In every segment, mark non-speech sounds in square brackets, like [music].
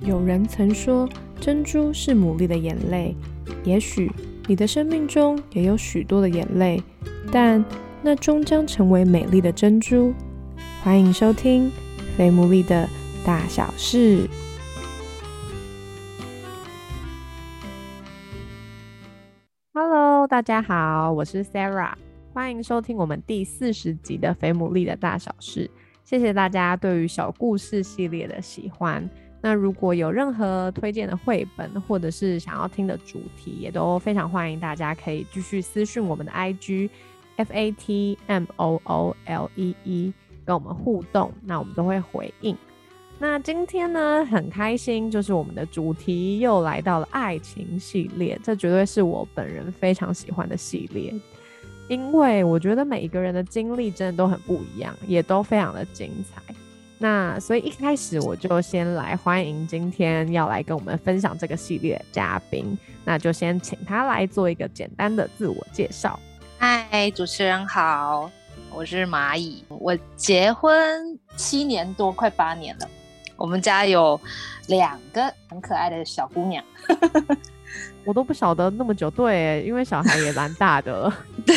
有人曾说，珍珠是牡蛎的眼泪。也许你的生命中也有许多的眼泪，但那终将成为美丽的珍珠。欢迎收听《非牡蛎的大小事》。Hello，大家好，我是 Sarah，欢迎收听我们第四十集的《非牡蛎的大小事》。谢谢大家对于小故事系列的喜欢。那如果有任何推荐的绘本，或者是想要听的主题，也都非常欢迎大家可以继续私讯我们的 IG F A T M O O L E E 跟我们互动，那我们都会回应。那今天呢，很开心，就是我们的主题又来到了爱情系列，这绝对是我本人非常喜欢的系列，因为我觉得每一个人的经历真的都很不一样，也都非常的精彩。那所以一开始我就先来欢迎今天要来跟我们分享这个系列的嘉宾，那就先请他来做一个简单的自我介绍。嗨，主持人好，我是蚂蚁，我结婚七年多，快八年了。我们家有两个很可爱的小姑娘，[laughs] 我都不晓得那么久，对，因为小孩也蛮大的，[laughs] 对，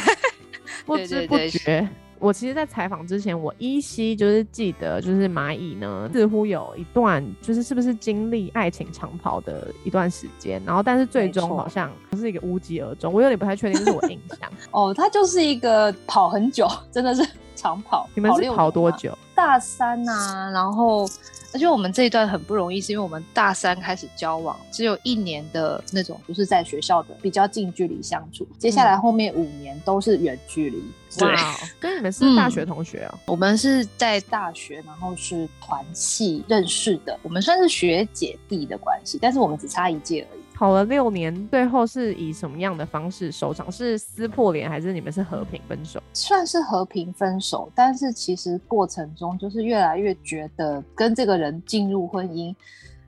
不知不觉。我其实，在采访之前，我依稀就是记得，就是蚂蚁呢，似乎有一段，就是是不是经历爱情长跑的一段时间，然后，但是最终好像是一个无疾而终。我有点不太确定，这是我印象。哦，他就是一个跑很久，真的是长跑。你们是跑多久？大三呐，然后。而且我们这一段很不容易，是因为我们大三开始交往，只有一年的那种，就是在学校的比较近距离相处。接下来后面五年都是远距离。对，跟你们是大学同学哦。我们是在大学，然后是团系认识的，我们算是学姐弟的关系，但是我们只差一届而已。跑了六年，最后是以什么样的方式收场？是撕破脸，还是你们是和平分手？算是和平分手，但是其实过程中就是越来越觉得跟这个人进入婚姻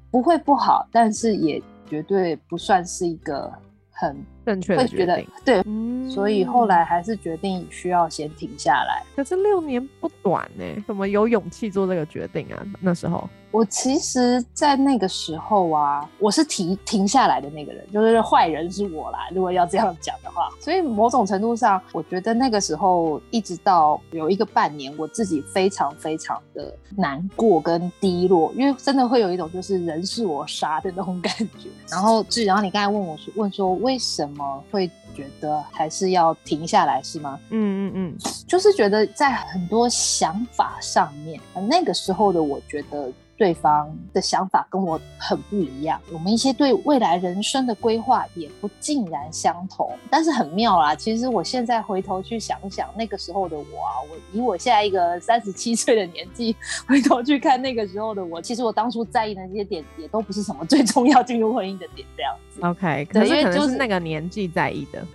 不会不好，但是也绝对不算是一个很正确的决定。对，所以后来还是决定需要先停下来。可是六年不短呢，怎么有勇气做这个决定啊？那时候。我其实，在那个时候啊，我是停停下来的那个人，就是坏人是我啦。如果要这样讲的话，所以某种程度上，我觉得那个时候一直到有一个半年，我自己非常非常的难过跟低落，因为真的会有一种就是人是我杀的那种感觉。然后，至然后你刚才问我说，问说为什么会觉得还是要停下来，是吗？嗯嗯嗯，就是觉得在很多想法上面，那个时候的我觉得。对方的想法跟我很不一样，我们一些对未来人生的规划也不尽然相同。但是很妙啦，其实我现在回头去想想，那个时候的我啊，我以我现在一个 [laughs] 三十七岁的年纪回头去看那个时候的我，其实我当初在意的那些点也都不是什么最重要进入婚姻的点，这样子。OK，可是可能是那个年纪在意的。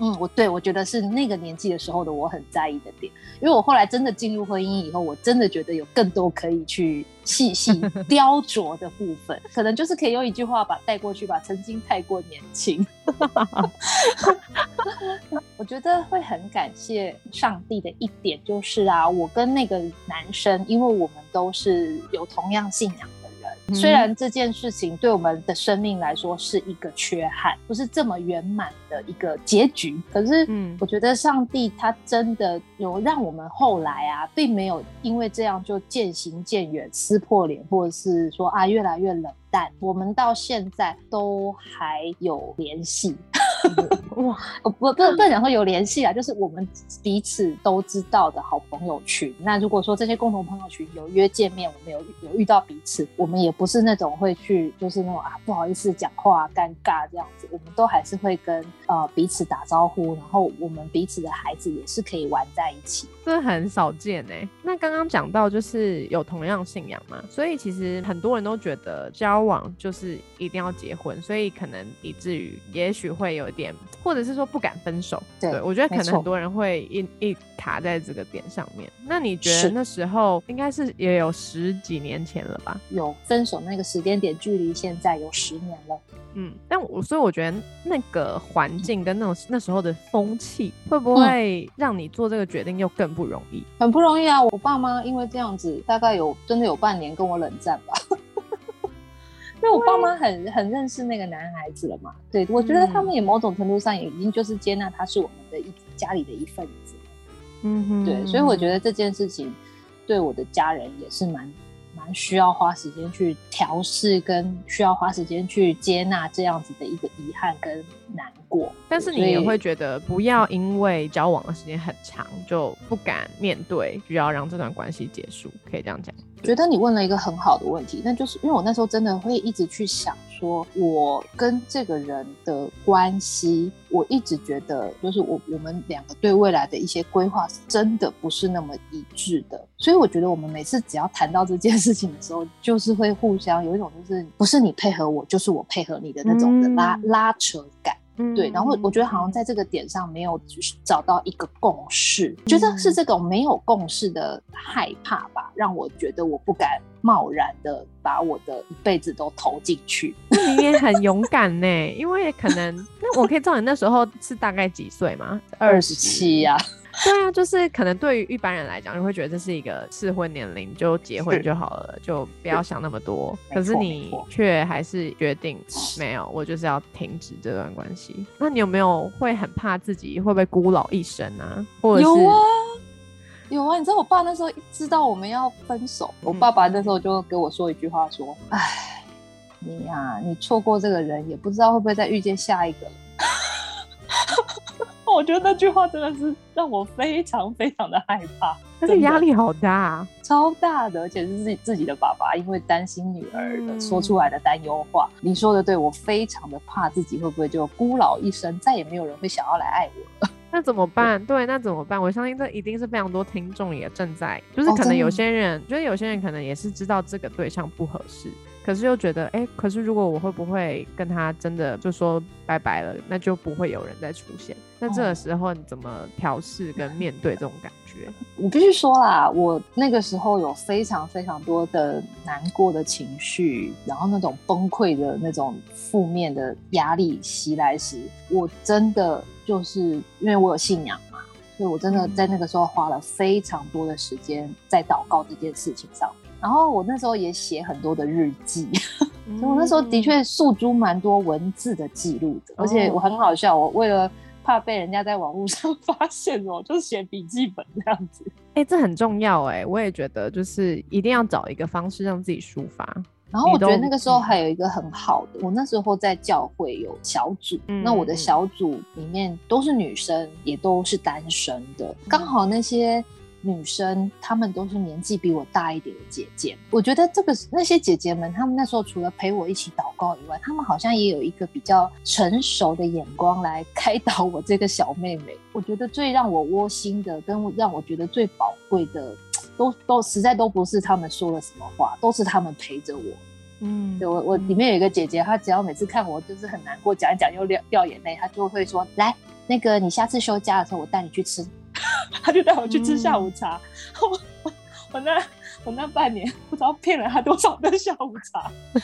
嗯，我对我觉得是那个年纪的时候的我很在意的点，因为我后来真的进入婚姻以后，我真的觉得有更多可以去细细 [laughs] 雕琢的部分，可能就是可以用一句话把带过去吧，曾经太过年轻。[laughs] 我觉得会很感谢上帝的一点就是啊，我跟那个男生，因为我们都是有同样信仰。虽然这件事情对我们的生命来说是一个缺憾，不是这么圆满的一个结局，可是，嗯，我觉得上帝他真的有让我们后来啊，并没有因为这样就渐行渐远、撕破脸，或者是说啊越来越冷淡，我们到现在都还有联系。[laughs] 哇，不不不讲说有联系啊，就是我们彼此都知道的好朋友群。那如果说这些共同朋友群有约见面，我们有有遇到彼此，我们也不是那种会去就是那种啊不好意思讲话尴尬这样子，我们都还是会跟呃彼此打招呼，然后我们彼此的孩子也是可以玩在一起，这很少见哎。那刚刚讲到就是有同样信仰嘛，所以其实很多人都觉得交往就是一定要结婚，所以可能以至于也许会有。点，或者是说不敢分手，对我觉得可能很多人会一一卡在这个点上面。那你觉得那时候应该是也有十几年前了吧？有分手那个时间点，距离现在有十年了。嗯，但我所以我觉得那个环境跟那种那时候的风气，会不会让你做这个决定又更不容易？很不容易啊！我爸妈因为这样子，大概有真的有半年跟我冷战吧。因为我爸妈很很认识那个男孩子了嘛。对，我觉得他们也某种程度上也已经就是接纳他是我们的一家里的一份子。嗯哼，对，所以我觉得这件事情对我的家人也是蛮。蛮需要花时间去调试，跟需要花时间去接纳这样子的一个遗憾跟难过。但是你也会觉得，不要因为交往的时间很长就不敢面对，需要让这段关系结束，可以这样讲。觉得你问了一个很好的问题，那就是因为我那时候真的会一直去想，说我跟这个人的关系，我一直觉得就是我我们两个对未来的一些规划，真的不是那么一致的。所以我觉得我们每次只要谈到这件事情的时候，就是会互相有一种就是不是你配合我，就是我配合你的那种的拉拉扯感。对，然后我觉得好像在这个点上没有找到一个共识，觉得是这种没有共识的害怕吧，让我觉得我不敢贸然的把我的一辈子都投进去。[laughs] 你也很勇敢呢，因为可能那我可以知道你那时候是大概几岁吗？二十七呀。对啊，就是可能对于一般人来讲，你会觉得这是一个适婚年龄，就结婚就好了，就不要想那么多。可是你却还是决定没有，我就是要停止这段关系。那你有没有会很怕自己会不会孤老一生啊？或者有啊，有啊。你知道我爸那时候知道我们要分手，我爸爸那时候就给我说一句话，说：“哎，你呀，你错过这个人，也不知道会不会再遇见下一个。”我觉得那句话真的是让我非常非常的害怕，[laughs] 但是压力好大，超大的，而且是自己自己的爸爸，因为担心女儿的说出来的担忧话。你说的对，我非常的怕自己会不会就孤老一生，再也没有人会想要来爱我了。[laughs] 那怎么办？对，那怎么办？我相信这一定是非常多听众也正在，就是可能有些人觉得有些人可能也是知道这个对象不合适。可是又觉得，哎，可是如果我会不会跟他真的就说拜拜了，那就不会有人再出现。那这个时候你怎么调试跟面对这种感觉？我必须说啦，我那个时候有非常非常多的难过的情绪，然后那种崩溃的那种负面的压力袭来时，我真的就是因为我有信仰嘛，所以我真的在那个时候花了非常多的时间在祷告这件事情上。然后我那时候也写很多的日记，[laughs] 所以我那时候的确诉诸蛮多文字的记录的，而且我很好笑，我为了怕被人家在网络上 [laughs] 发现哦，就写笔记本这样子。哎，这很重要哎，我也觉得就是一定要找一个方式让自己抒发。然后我觉得那个时候还有一个很好的，我那时候在教会有小组，那我的小组里面都是女生，也都是单身的，刚好那些。女生，她们都是年纪比我大一点的姐姐。我觉得这个那些姐姐们，她们那时候除了陪我一起祷告以外，她们好像也有一个比较成熟的眼光来开导我这个小妹妹。[laughs] 我觉得最让我窝心的，跟让我觉得最宝贵的，都都实在都不是她们说了什么话，都是她们陪着我。嗯，对我我里面有一个姐姐，她只要每次看我就是很难过，讲一讲又掉掉眼泪，她就会说：“来，那个你下次休假的时候，我带你去吃。”他就带我去吃下午茶，我我我那我那半年不知道骗了他多少顿下午茶。[laughs]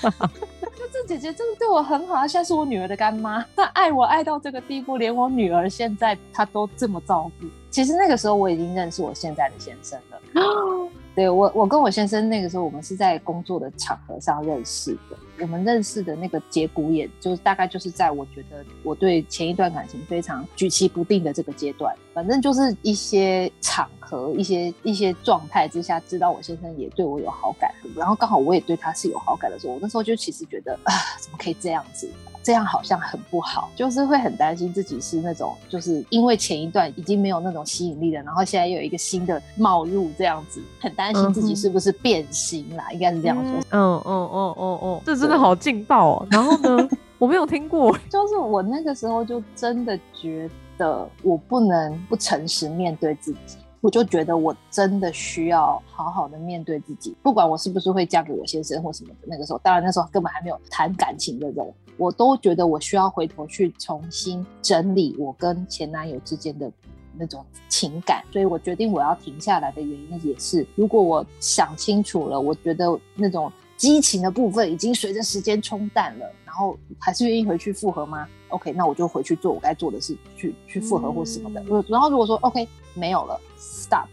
就这姐姐真的对我很好，她现在是我女儿的干妈，她爱我爱到这个地步，连我女儿现在她都这么照顾。其实那个时候我已经认识我现在的先生了。[gasps] [gasps] 对我，我跟我先生那个时候，我们是在工作的场合上认识的。我们认识的那个节骨眼，就是大概就是在我觉得我对前一段感情非常举棋不定的这个阶段。反正就是一些场合、一些一些状态之下，知道我先生也对我有好感，然后刚好我也对他是有好感的时候，我那时候就其实觉得啊，怎么可以这样子？这样好像很不好，就是会很担心自己是那种，就是因为前一段已经没有那种吸引力了，然后现在又有一个新的冒入，这样子很担心自己是不是变心啦，应该是这样说。嗯嗯嗯嗯嗯，这真的好劲爆哦。然后呢，我没有听过，就是我那个时候就真的觉得我不能不诚实面对自己。我就觉得我真的需要好好的面对自己，不管我是不是会嫁给我先生或什么的。那个时候，当然那时候根本还没有谈感情的人，我都觉得我需要回头去重新整理我跟前男友之间的那种情感。所以我决定我要停下来的原因也是，如果我想清楚了，我觉得那种激情的部分已经随着时间冲淡了，然后还是愿意回去复合吗？OK，那我就回去做我该做的事，去去复合或什么的。然后如果说 OK 没有了。stop，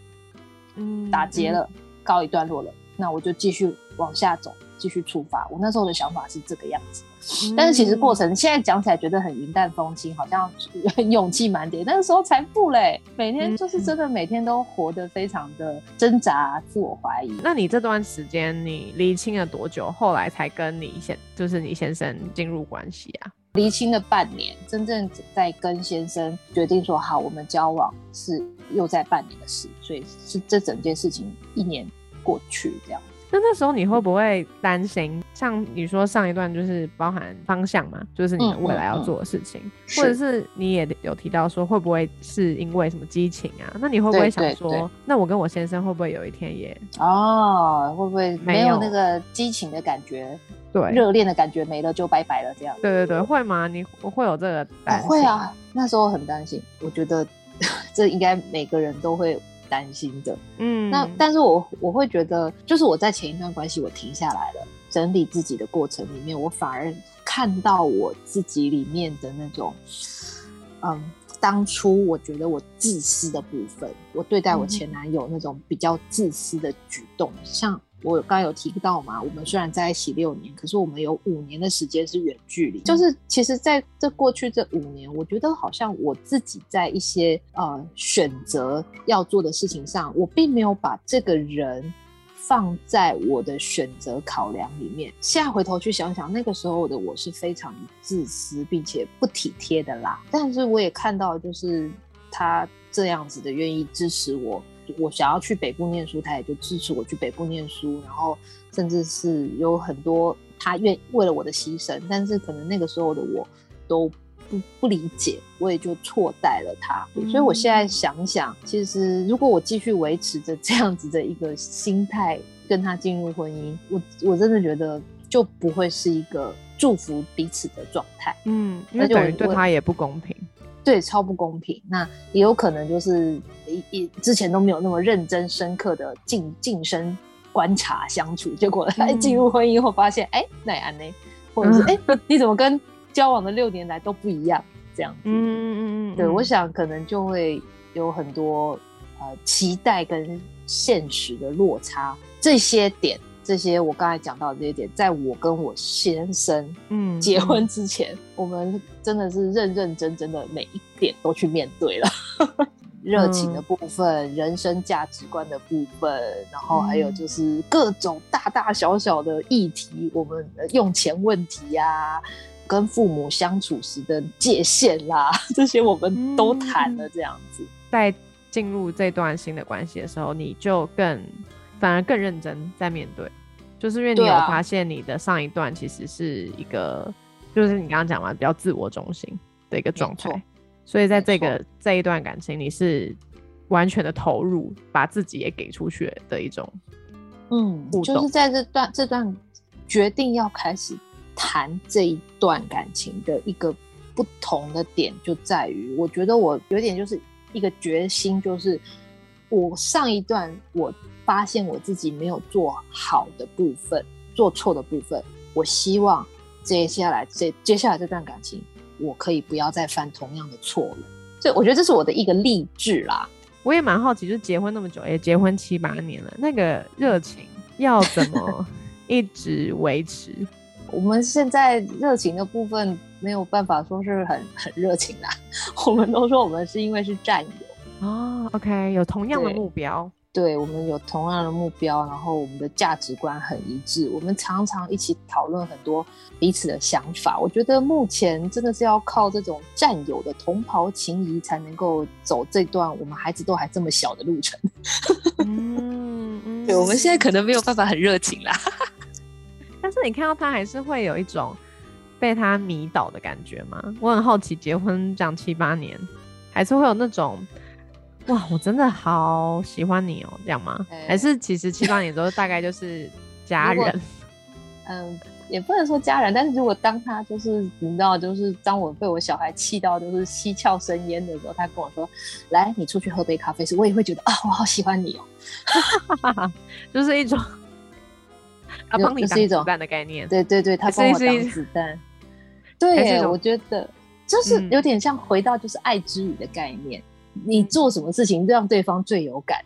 嗯，打结了，告一段落了，那我就继续往下走。继续出发。我那时候的想法是这个样子，但是其实过程现在讲起来觉得很云淡风轻，好像勇气满点。那个时候才不嘞，每天就是真的每天都活得非常的挣扎、自我怀疑。那你这段时间你离清了多久？后来才跟你先就是你先生进入关系啊？离清了半年，真正在跟先生决定说好我们交往是又在半年的事，所以是这整件事情一年过去这样。那那时候你会不会担心？像你说上一段就是包含方向嘛，就是你们未来要做的事情，或者是你也有提到说会不会是因为什么激情啊？那你会不会想说，那我跟我先生会不会有一天也哦，会不会没有那个激情的感觉？对，热恋的感觉没了就拜拜了这样。对对对，会吗？你会有这个担心？会啊，那时候很担心。我觉得 [laughs] 这应该每个人都会。担心的，嗯，那但是我我会觉得，就是我在前一段关系我停下来了，整理自己的过程里面，我反而看到我自己里面的那种，嗯，当初我觉得我自私的部分，我对待我前男友那种比较自私的举动，像。我刚刚有提到嘛，我们虽然在一起六年，可是我们有五年的时间是远距离。就是其实在这过去这五年，我觉得好像我自己在一些呃选择要做的事情上，我并没有把这个人放在我的选择考量里面。现在回头去想想，那个时候的我是非常自私并且不体贴的啦。但是我也看到，就是他这样子的愿意支持我。我想要去北部念书，他也就支持我去北部念书，然后甚至是有很多他愿为了我的牺牲，但是可能那个时候的我都不不理解，我也就错待了他。所以我现在想想，其实如果我继续维持着这样子的一个心态跟他进入婚姻，我我真的觉得就不会是一个祝福彼此的状态。嗯，那等于对他也不公平。对，超不公平。那也有可能就是一一之前都没有那么认真、深刻的近近身观察相处，结果哎进入婚姻后发现，哎，那安呢？或者是 [laughs] 哎，你怎么跟交往的六年来都不一样？这样子，嗯嗯嗯，对，我想可能就会有很多呃期待跟现实的落差，这些点。这些我刚才讲到的这些点，在我跟我先生嗯结婚之前，我们真的是认认真真的每一点都去面对了，[laughs] 热情的部分、人生价值观的部分，然后还有就是各种大大小小的议题，我们用钱问题呀，跟父母相处时的界限啦，[laughs] 这些我们都谈了。这样子，在进入这段新的关系的时候，你就更。反而更认真在面对，就是因为你有发现你的上一段其实是一个，就是你刚刚讲嘛，比较自我中心的一个状态，所以在这个这一段感情，你是完全的投入，把自己也给出去的一种，嗯，就是在这段这段决定要开始谈这一段感情的一个不同的点，就在于我觉得我有点就是一个决心，就是我上一段我。发现我自己没有做好的部分，做错的部分，我希望接下来这接下来这段感情，我可以不要再犯同样的错了。所以我觉得这是我的一个励志啦。我也蛮好奇，就是结婚那么久，也结婚七八年了，那个热情要怎么一直维持？[laughs] 我们现在热情的部分没有办法说是很 [laughs] 很热情啦。我们都说我们是因为是战友哦 OK，有同样的目标。对我们有同样的目标，然后我们的价值观很一致，我们常常一起讨论很多彼此的想法。我觉得目前真的是要靠这种战友的同袍情谊，才能够走这段我们孩子都还这么小的路程。[laughs] 嗯，对，我们现在可能没有办法很热情啦，[laughs] 但是你看到他还是会有一种被他迷倒的感觉吗？我很好奇，结婚这样七八年，还是会有那种。哇，我真的好喜欢你哦，这样吗？还是其实七八年之后大概就是家人？嗯，也不能说家人，但是如果当他就是你知道，就是当我被我小孩气到就是七窍生烟的时候，他跟我说：“来，你出去喝杯咖啡。”时，我也会觉得啊，我好喜欢你哦，[laughs] 就是一种他帮你挡子弹的概念。对对对，他帮我挡子弹。对，我觉得就是有点像回到就是爱之语的概念。你做什么事情让对方最有感？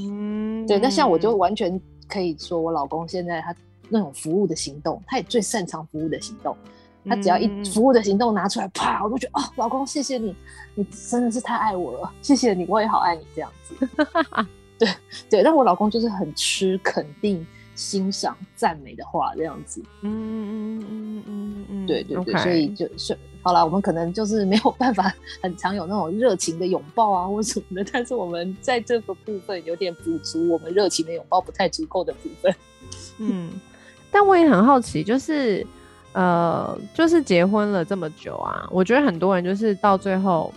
嗯，[laughs] 对。那像我就完全可以说，我老公现在他那种服务的行动，他也最擅长服务的行动。他只要一服务的行动拿出来，啪，我就觉得哦，老公，谢谢你，你真的是太爱我了，谢谢你，我也好爱你这样子。对 [laughs] 对，但我老公就是很吃肯定、欣赏、赞美的话这样子。嗯嗯嗯嗯嗯嗯，对对对，所以就是好了，我们可能就是没有办法很常有那种热情的拥抱啊或什么的，但是我们在这个部分有点补足我们热情的拥抱不太足够的部分。嗯，但我也很好奇，就是。呃，就是结婚了这么久啊，我觉得很多人就是到最后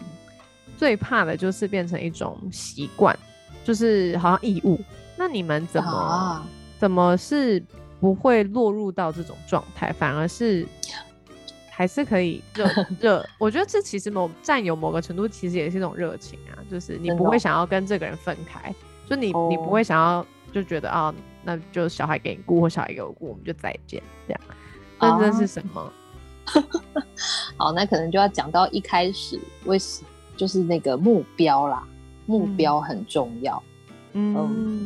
最怕的就是变成一种习惯，就是好像义务。那你们怎么怎么是不会落入到这种状态，反而是还是可以热 [laughs] 热？我觉得这其实某占有某个程度，其实也是一种热情啊，就是你不会想要跟这个人分开，就你你不会想要就觉得啊，那就小孩给你顾或小孩给我顾，我们就再见这样。真正是什么？[laughs] 好，那可能就要讲到一开始为什，就是那个目标啦，目标很重要。嗯，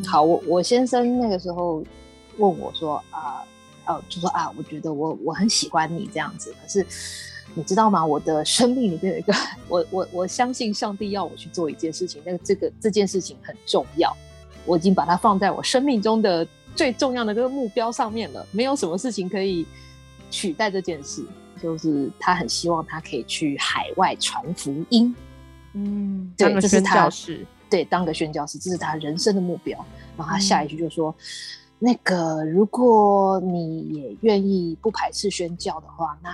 好，我我先生那个时候问我说啊，哦，就说啊，我觉得我我很喜欢你这样子，可是你知道吗？我的生命里面有一个，我我我相信上帝要我去做一件事情，那个这个这件事情很重要，我已经把它放在我生命中的最重要的这个目标上面了，没有什么事情可以。取代这件事，就是他很希望他可以去海外传福音，嗯，对，这是他是对当个宣教师，这是他人生的目标。然后他下一句就说：“那个，如果你也愿意不排斥宣教的话，那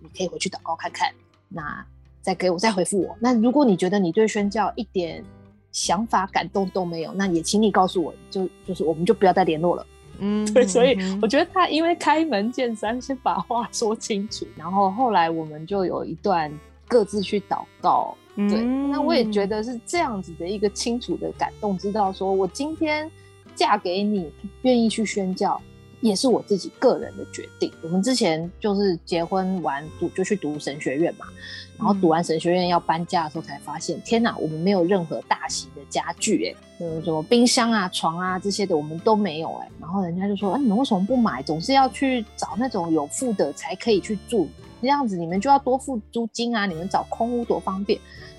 你可以回去祷告看看，那再给我再回复我。那如果你觉得你对宣教一点想法感动都没有，那也请你告诉我，就就是我们就不要再联络了。”嗯，对，所以我觉得他因为开门见山，先把话说清楚，然后后来我们就有一段各自去祷告。对，那我也觉得是这样子的一个清楚的感动，知道说我今天嫁给你，愿意去宣教。也是我自己个人的决定。我们之前就是结婚完读就去读神学院嘛，然后读完神学院要搬家的时候才发现，天哪，我们没有任何大型的家具，哎，嗯，什么冰箱啊、床啊这些的我们都没有，哎。然后人家就说，哎，你们为什么不买？总是要去找那种有付的才可以去住，这样子你们就要多付租金啊。你们找空屋多方便。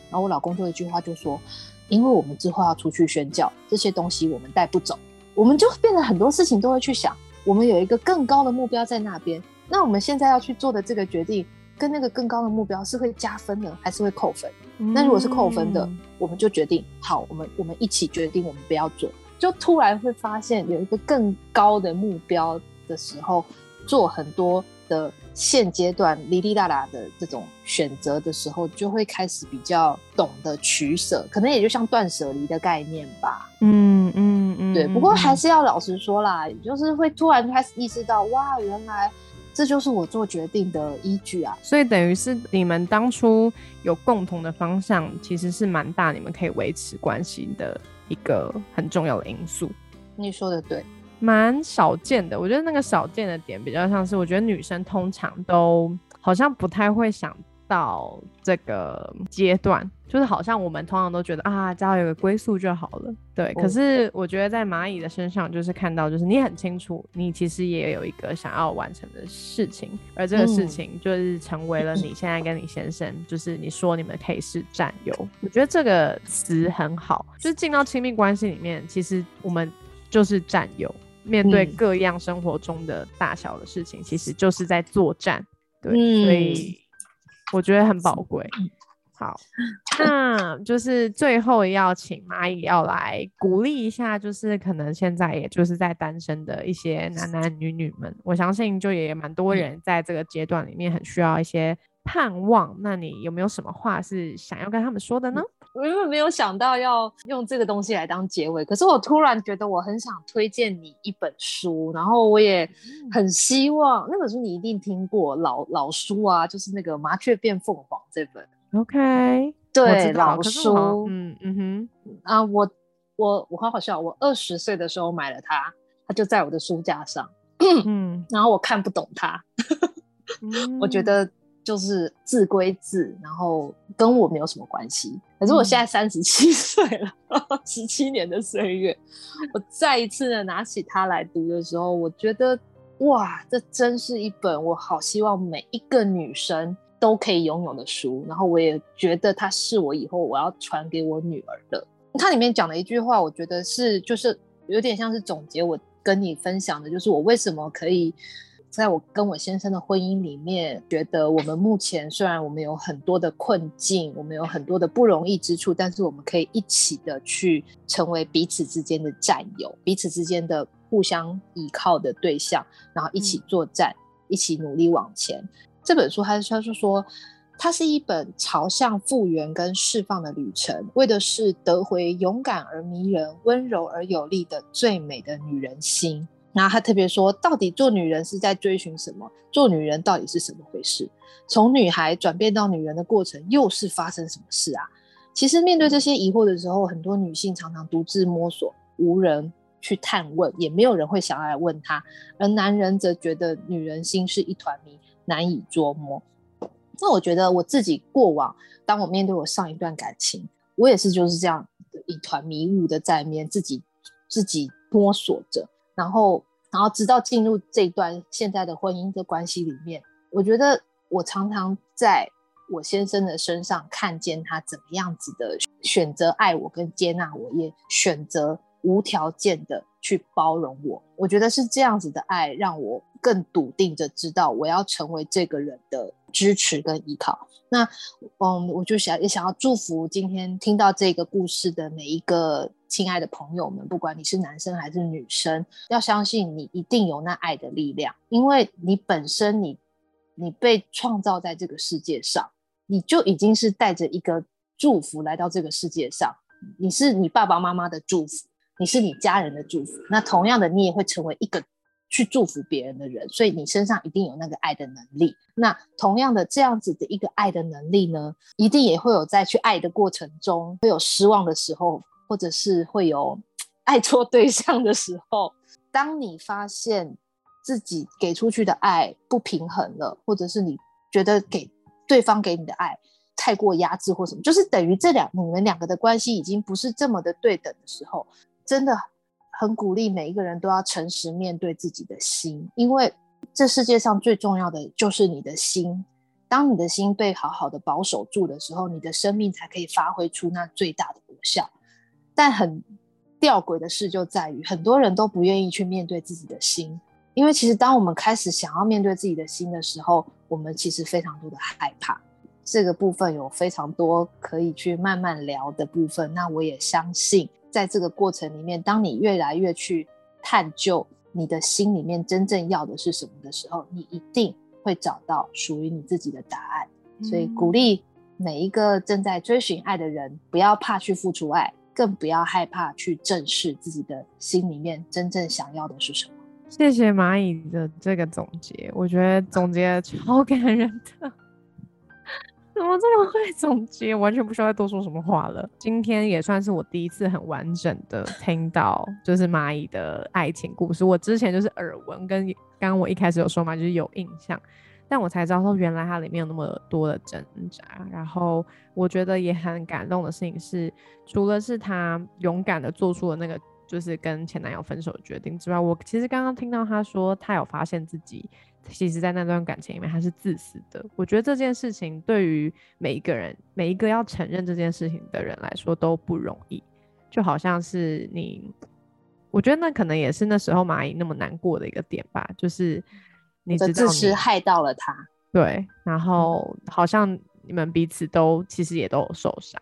然后我老公就一句话就说，因为我们之后要出去宣教，这些东西我们带不走，我们就变得很多事情都会去想。我们有一个更高的目标在那边，那我们现在要去做的这个决定，跟那个更高的目标是会加分呢，还是会扣分？那如果是扣分的，我们就决定好，我们我们一起决定，我们不要做。就突然会发现有一个更高的目标的时候，做很多的现阶段哩哩啦啦的这种选择的时候，就会开始比较懂得取舍，可能也就像断舍离的概念吧。嗯嗯嗯。对，不过还是要老实说啦，就是会突然开始意识到，哇，原来这就是我做决定的依据啊。所以等于是你们当初有共同的方向，其实是蛮大，你们可以维持关系的一个很重要的因素。你说的对，蛮少见的。我觉得那个少见的点比较像是，我觉得女生通常都好像不太会想。到这个阶段，就是好像我们通常都觉得啊，只要有个归宿就好了。对，可是我觉得在蚂蚁的身上，就是看到，就是你很清楚，你其实也有一个想要完成的事情，而这个事情就是成为了你现在跟你先生，就是你说你们可以是战友。我觉得这个词很好，就是进到亲密关系里面，其实我们就是战友，面对各样生活中的大小的事情，其实就是在作战。对，所以。我觉得很宝贵。好，[laughs] 那就是最后要请蚂蚁要来鼓励一下，就是可能现在也就是在单身的一些男男女女们，我相信就也蛮多人在这个阶段里面很需要一些盼望。那你有没有什么话是想要跟他们说的呢？我原本没有想到要用这个东西来当结尾，可是我突然觉得我很想推荐你一本书，然后我也很希望那本书你一定听过老老书啊，就是那个《麻雀变凤凰》这本。OK，对，老书，嗯嗯哼，啊，我我我好好笑，我二十岁的时候买了它，它就在我的书架上，嗯，然后我看不懂它，[laughs] 我觉得。就是字归字，然后跟我没有什么关系。可是我现在三十七岁了，十七年的岁月，我再一次的拿起它来读的时候，我觉得哇，这真是一本我好希望每一个女生都可以拥有的书。然后我也觉得它是我以后我要传给我女儿的。它里面讲的一句话，我觉得是就是有点像是总结我跟你分享的，就是我为什么可以。在我跟我先生的婚姻里面，觉得我们目前虽然我们有很多的困境，我们有很多的不容易之处，但是我们可以一起的去成为彼此之间的战友，彼此之间的互相依靠的对象，然后一起作战，一起努力往前。这本书还是他是说，它是一本朝向复原跟释放的旅程，为的是得回勇敢而迷人、温柔而有力的最美的女人心。然后他特别说，到底做女人是在追寻什么？做女人到底是什么回事？从女孩转变到女人的过程，又是发生什么事啊？其实面对这些疑惑的时候，很多女性常常独自摸索，无人去探问，也没有人会想要来问她。而男人则觉得女人心是一团迷，难以捉摸。那我觉得我自己过往，当我面对我上一段感情，我也是就是这样一团迷雾的在面，自己自己摸索着。然后，然后直到进入这段现在的婚姻的关系里面，我觉得我常常在我先生的身上看见他怎么样子的选择爱我跟接纳我，也选择无条件的去包容我。我觉得是这样子的爱，让我更笃定的知道我要成为这个人的支持跟依靠。那，嗯，我就想也想要祝福今天听到这个故事的每一个。亲爱的朋友们，不管你是男生还是女生，要相信你一定有那爱的力量，因为你本身你你被创造在这个世界上，你就已经是带着一个祝福来到这个世界上。你是你爸爸妈妈的祝福，你是你家人的祝福。那同样的，你也会成为一个去祝福别人的人，所以你身上一定有那个爱的能力。那同样的，这样子的一个爱的能力呢，一定也会有在去爱的过程中会有失望的时候。或者是会有 [laughs] 爱错对象的时候，当你发现自己给出去的爱不平衡了，或者是你觉得给对方给你的爱太过压制或什么，就是等于这两你们两个的关系已经不是这么的对等的时候，真的很鼓励每一个人都要诚实面对自己的心，因为这世界上最重要的就是你的心。当你的心被好好的保守住的时候，你的生命才可以发挥出那最大的果效。但很吊诡的事就在于，很多人都不愿意去面对自己的心，因为其实当我们开始想要面对自己的心的时候，我们其实非常多的害怕。这个部分有非常多可以去慢慢聊的部分。那我也相信，在这个过程里面，当你越来越去探究你的心里面真正要的是什么的时候，你一定会找到属于你自己的答案。所以鼓励每一个正在追寻爱的人，不要怕去付出爱。更不要害怕去正视自己的心里面真正想要的是什么。谢谢蚂蚁的这个总结，我觉得总结超感人的。怎么这么会 [laughs] 总结？完全不需要再多说什么话了。今天也算是我第一次很完整的听到，就是蚂蚁的爱情故事。我之前就是耳闻，跟刚刚我一开始有说嘛，就是有印象。但我才知道说，原来它里面有那么多的挣扎。然后我觉得也很感动的事情是，除了是他勇敢的做出了那个就是跟前男友分手的决定之外，我其实刚刚听到他说，他有发现自己其实在那段感情里面他是自私的。我觉得这件事情对于每一个人，每一个要承认这件事情的人来说都不容易。就好像是你，我觉得那可能也是那时候蚂蚁那么难过的一个点吧，就是。你的自私害到了他，对，然后好像你们彼此都其实也都有受伤，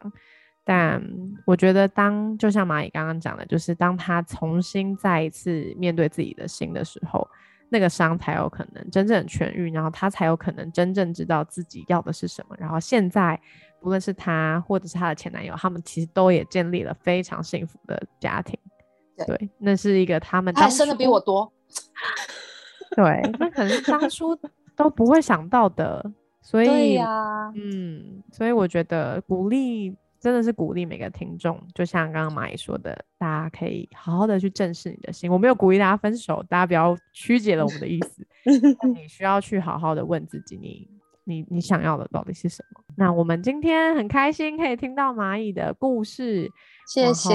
但我觉得当就像蚂蚁刚刚讲的，就是当他重新再一次面对自己的心的时候，那个伤才有可能真正痊愈，然后他才有可能真正知道自己要的是什么。然后现在不论是他或者是他的前男友，他们其实都也建立了非常幸福的家庭，对，那是一个他们他生的比我多。对，那可能当初 [laughs] 都不会想到的，所以呀，嗯，所以我觉得鼓励真的是鼓励每个听众，就像刚刚蚂蚁说的，大家可以好好的去正视你的心。我没有鼓励大家分手，大家不要曲解了我们的意思。[laughs] 你需要去好好的问自己，你你你想要的到底是什么？那我们今天很开心可以听到蚂蚁的故事，谢谢。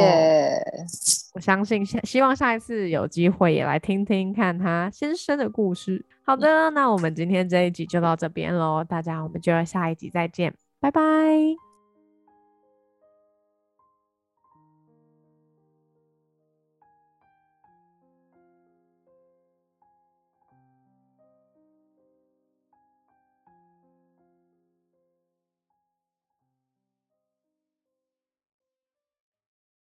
我相信下希望下一次有机会也来听听看他先生的故事。好的，那我们今天这一集就到这边喽，大家我们就要下一集再见，拜拜。